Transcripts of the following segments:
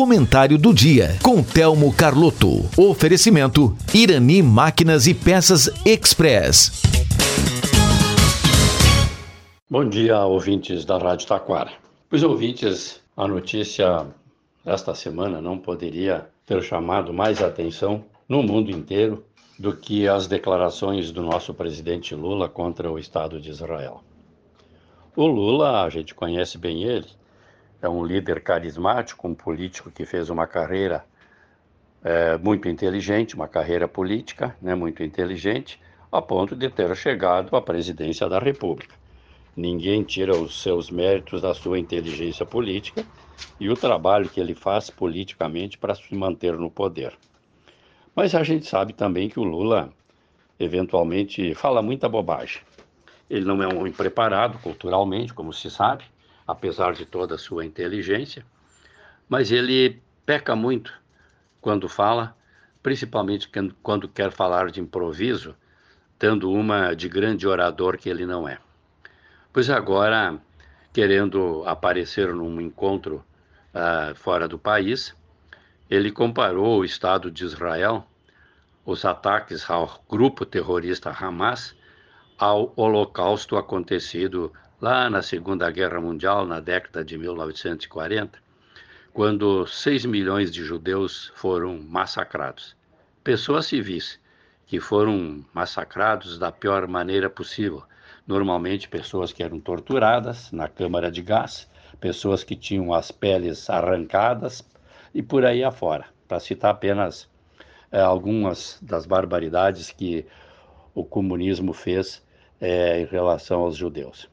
Comentário do dia com Telmo Carlotto. Oferecimento Irani Máquinas e Peças Express. Bom dia, ouvintes da Rádio Taquara. Os ouvintes, a notícia desta semana não poderia ter chamado mais atenção no mundo inteiro do que as declarações do nosso presidente Lula contra o Estado de Israel. O Lula, a gente conhece bem ele, é um líder carismático, um político que fez uma carreira é, muito inteligente, uma carreira política né, muito inteligente, a ponto de ter chegado à presidência da República. Ninguém tira os seus méritos da sua inteligência política e o trabalho que ele faz politicamente para se manter no poder. Mas a gente sabe também que o Lula, eventualmente, fala muita bobagem. Ele não é um homem preparado culturalmente, como se sabe, apesar de toda a sua inteligência, mas ele peca muito quando fala, principalmente quando quer falar de improviso, tendo uma de grande orador que ele não é. Pois agora, querendo aparecer num encontro uh, fora do país, ele comparou o Estado de Israel, os ataques ao grupo terrorista Hamas, ao holocausto acontecido lá na Segunda Guerra Mundial, na década de 1940, quando 6 milhões de judeus foram massacrados. Pessoas civis que foram massacrados da pior maneira possível. Normalmente, pessoas que eram torturadas na câmara de gás, pessoas que tinham as peles arrancadas e por aí afora, para citar apenas é, algumas das barbaridades que o comunismo fez é, em relação aos judeus.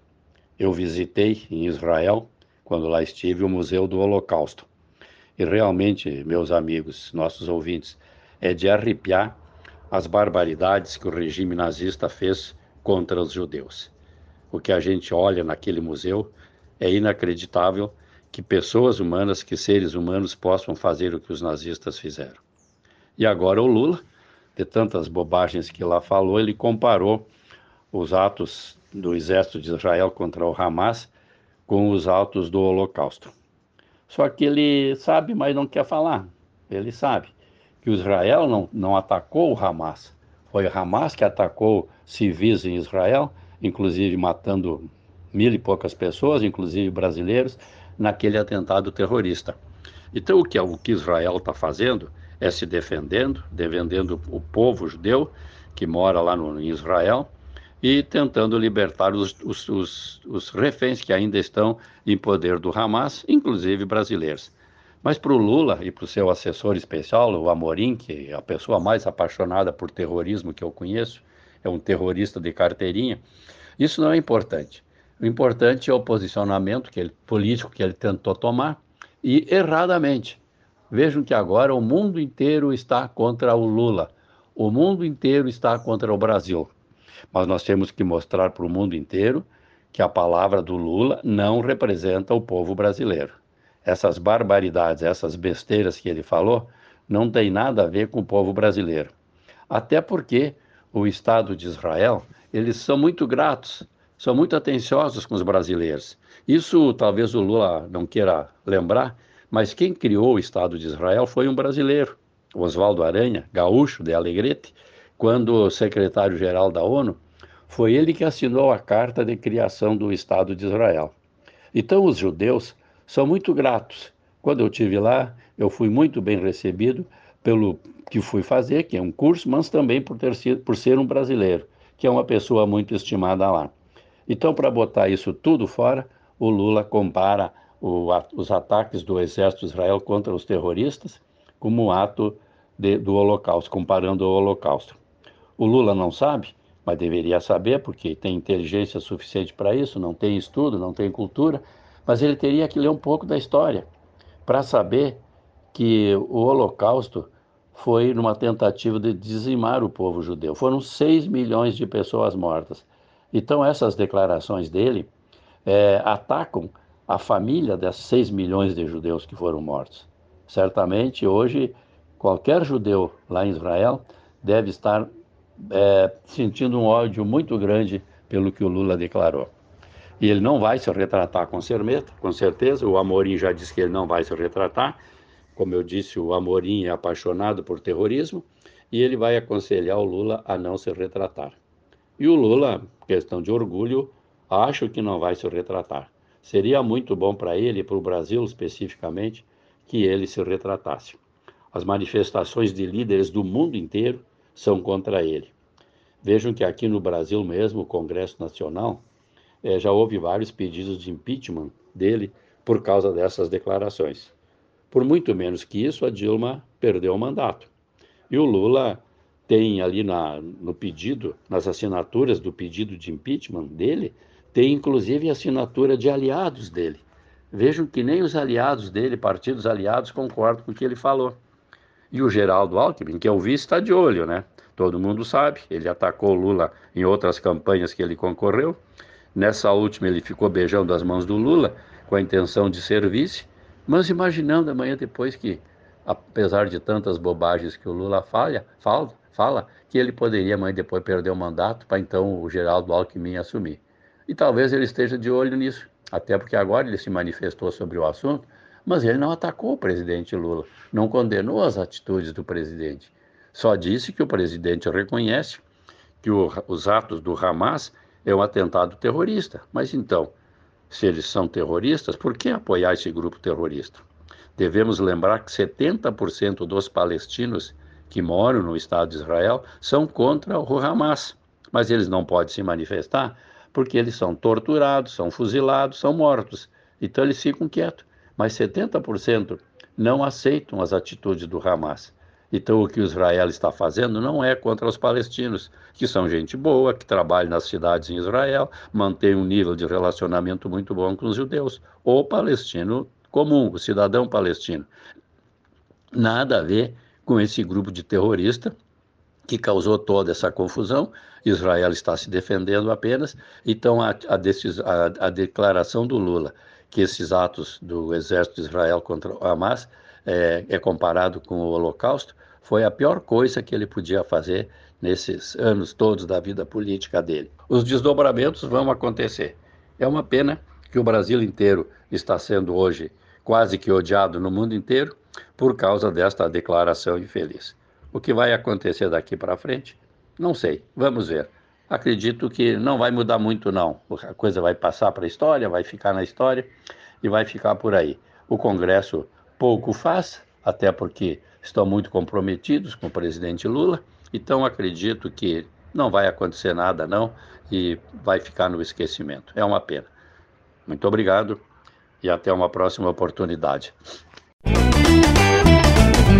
Eu visitei em Israel, quando lá estive, o Museu do Holocausto. E realmente, meus amigos, nossos ouvintes, é de arrepiar as barbaridades que o regime nazista fez contra os judeus. O que a gente olha naquele museu é inacreditável que pessoas humanas, que seres humanos possam fazer o que os nazistas fizeram. E agora o Lula, de tantas bobagens que lá falou, ele comparou os atos do exército de Israel contra o Hamas com os autos do Holocausto. Só que ele sabe, mas não quer falar. Ele sabe que Israel não, não atacou o Hamas. Foi o Hamas que atacou civis em Israel, inclusive matando mil e poucas pessoas, inclusive brasileiros, naquele atentado terrorista. Então, o que, o que Israel está fazendo é se defendendo, defendendo o povo judeu que mora lá no, em Israel, e tentando libertar os, os, os, os reféns que ainda estão em poder do Hamas, inclusive brasileiros. Mas para o Lula e para o seu assessor especial, o Amorim, que é a pessoa mais apaixonada por terrorismo que eu conheço, é um terrorista de carteirinha, isso não é importante. O importante é o posicionamento que ele, político que ele tentou tomar e erradamente. Vejam que agora o mundo inteiro está contra o Lula. O mundo inteiro está contra o Brasil. Mas nós temos que mostrar para o mundo inteiro que a palavra do Lula não representa o povo brasileiro. Essas barbaridades, essas besteiras que ele falou, não tem nada a ver com o povo brasileiro. Até porque o Estado de Israel, eles são muito gratos, são muito atenciosos com os brasileiros. Isso talvez o Lula não queira lembrar, mas quem criou o Estado de Israel foi um brasileiro, Oswaldo Aranha, gaúcho de Alegrete, quando secretário-geral da ONU, foi ele que assinou a carta de criação do Estado de Israel. Então, os judeus são muito gratos. Quando eu tive lá, eu fui muito bem recebido pelo que fui fazer, que é um curso, mas também por, ter sido, por ser um brasileiro, que é uma pessoa muito estimada lá. Então, para botar isso tudo fora, o Lula compara o, os ataques do exército de Israel contra os terroristas como um ato de, do Holocausto, comparando o Holocausto. O Lula não sabe, mas deveria saber, porque tem inteligência suficiente para isso, não tem estudo, não tem cultura, mas ele teria que ler um pouco da história para saber que o Holocausto foi numa tentativa de dizimar o povo judeu. Foram 6 milhões de pessoas mortas. Então, essas declarações dele é, atacam a família desses 6 milhões de judeus que foram mortos. Certamente, hoje, qualquer judeu lá em Israel deve estar é, sentindo um ódio muito grande pelo que o Lula declarou. E ele não vai se retratar com, cermeta, com certeza, o Amorim já disse que ele não vai se retratar, como eu disse, o Amorim é apaixonado por terrorismo e ele vai aconselhar o Lula a não se retratar. E o Lula, questão de orgulho, acho que não vai se retratar. Seria muito bom para ele para o Brasil especificamente que ele se retratasse. As manifestações de líderes do mundo inteiro são contra ele. Vejam que aqui no Brasil mesmo, o Congresso Nacional, eh, já houve vários pedidos de impeachment dele por causa dessas declarações. Por muito menos que isso, a Dilma perdeu o mandato. E o Lula tem ali na, no pedido, nas assinaturas do pedido de impeachment dele, tem inclusive assinatura de aliados dele. Vejam que nem os aliados dele, partidos aliados, concordam com o que ele falou. E o Geraldo Alckmin, que é o vice, está de olho, né? Todo mundo sabe, ele atacou Lula em outras campanhas que ele concorreu. Nessa última, ele ficou beijando as mãos do Lula com a intenção de ser vice. Mas imaginando amanhã depois que, apesar de tantas bobagens que o Lula falha, fala, fala que ele poderia amanhã depois perder o mandato para então o Geraldo Alckmin assumir. E talvez ele esteja de olho nisso, até porque agora ele se manifestou sobre o assunto, mas ele não atacou o presidente Lula, não condenou as atitudes do presidente. Só disse que o presidente reconhece que o, os atos do Hamas é um atentado terrorista. Mas então, se eles são terroristas, por que apoiar esse grupo terrorista? Devemos lembrar que 70% dos palestinos que moram no Estado de Israel são contra o Hamas, mas eles não podem se manifestar porque eles são torturados, são fuzilados, são mortos. Então eles ficam quietos. Mas 70% não aceitam as atitudes do Hamas. Então, o que Israel está fazendo não é contra os palestinos, que são gente boa, que trabalham nas cidades em Israel, mantém um nível de relacionamento muito bom com os judeus. O palestino comum, o cidadão palestino. Nada a ver com esse grupo de terrorista que causou toda essa confusão. Israel está se defendendo apenas. Então, a, a, decis, a, a declaração do Lula que esses atos do exército de Israel contra o Hamas é, é comparado com o Holocausto, foi a pior coisa que ele podia fazer nesses anos todos da vida política dele. Os desdobramentos vão acontecer. É uma pena que o Brasil inteiro está sendo hoje quase que odiado no mundo inteiro por causa desta declaração infeliz. O que vai acontecer daqui para frente? Não sei. Vamos ver. Acredito que não vai mudar muito, não. A coisa vai passar para a história, vai ficar na história e vai ficar por aí. O Congresso pouco faz, até porque estão muito comprometidos com o presidente Lula, então acredito que não vai acontecer nada não e vai ficar no esquecimento. É uma pena. Muito obrigado e até uma próxima oportunidade.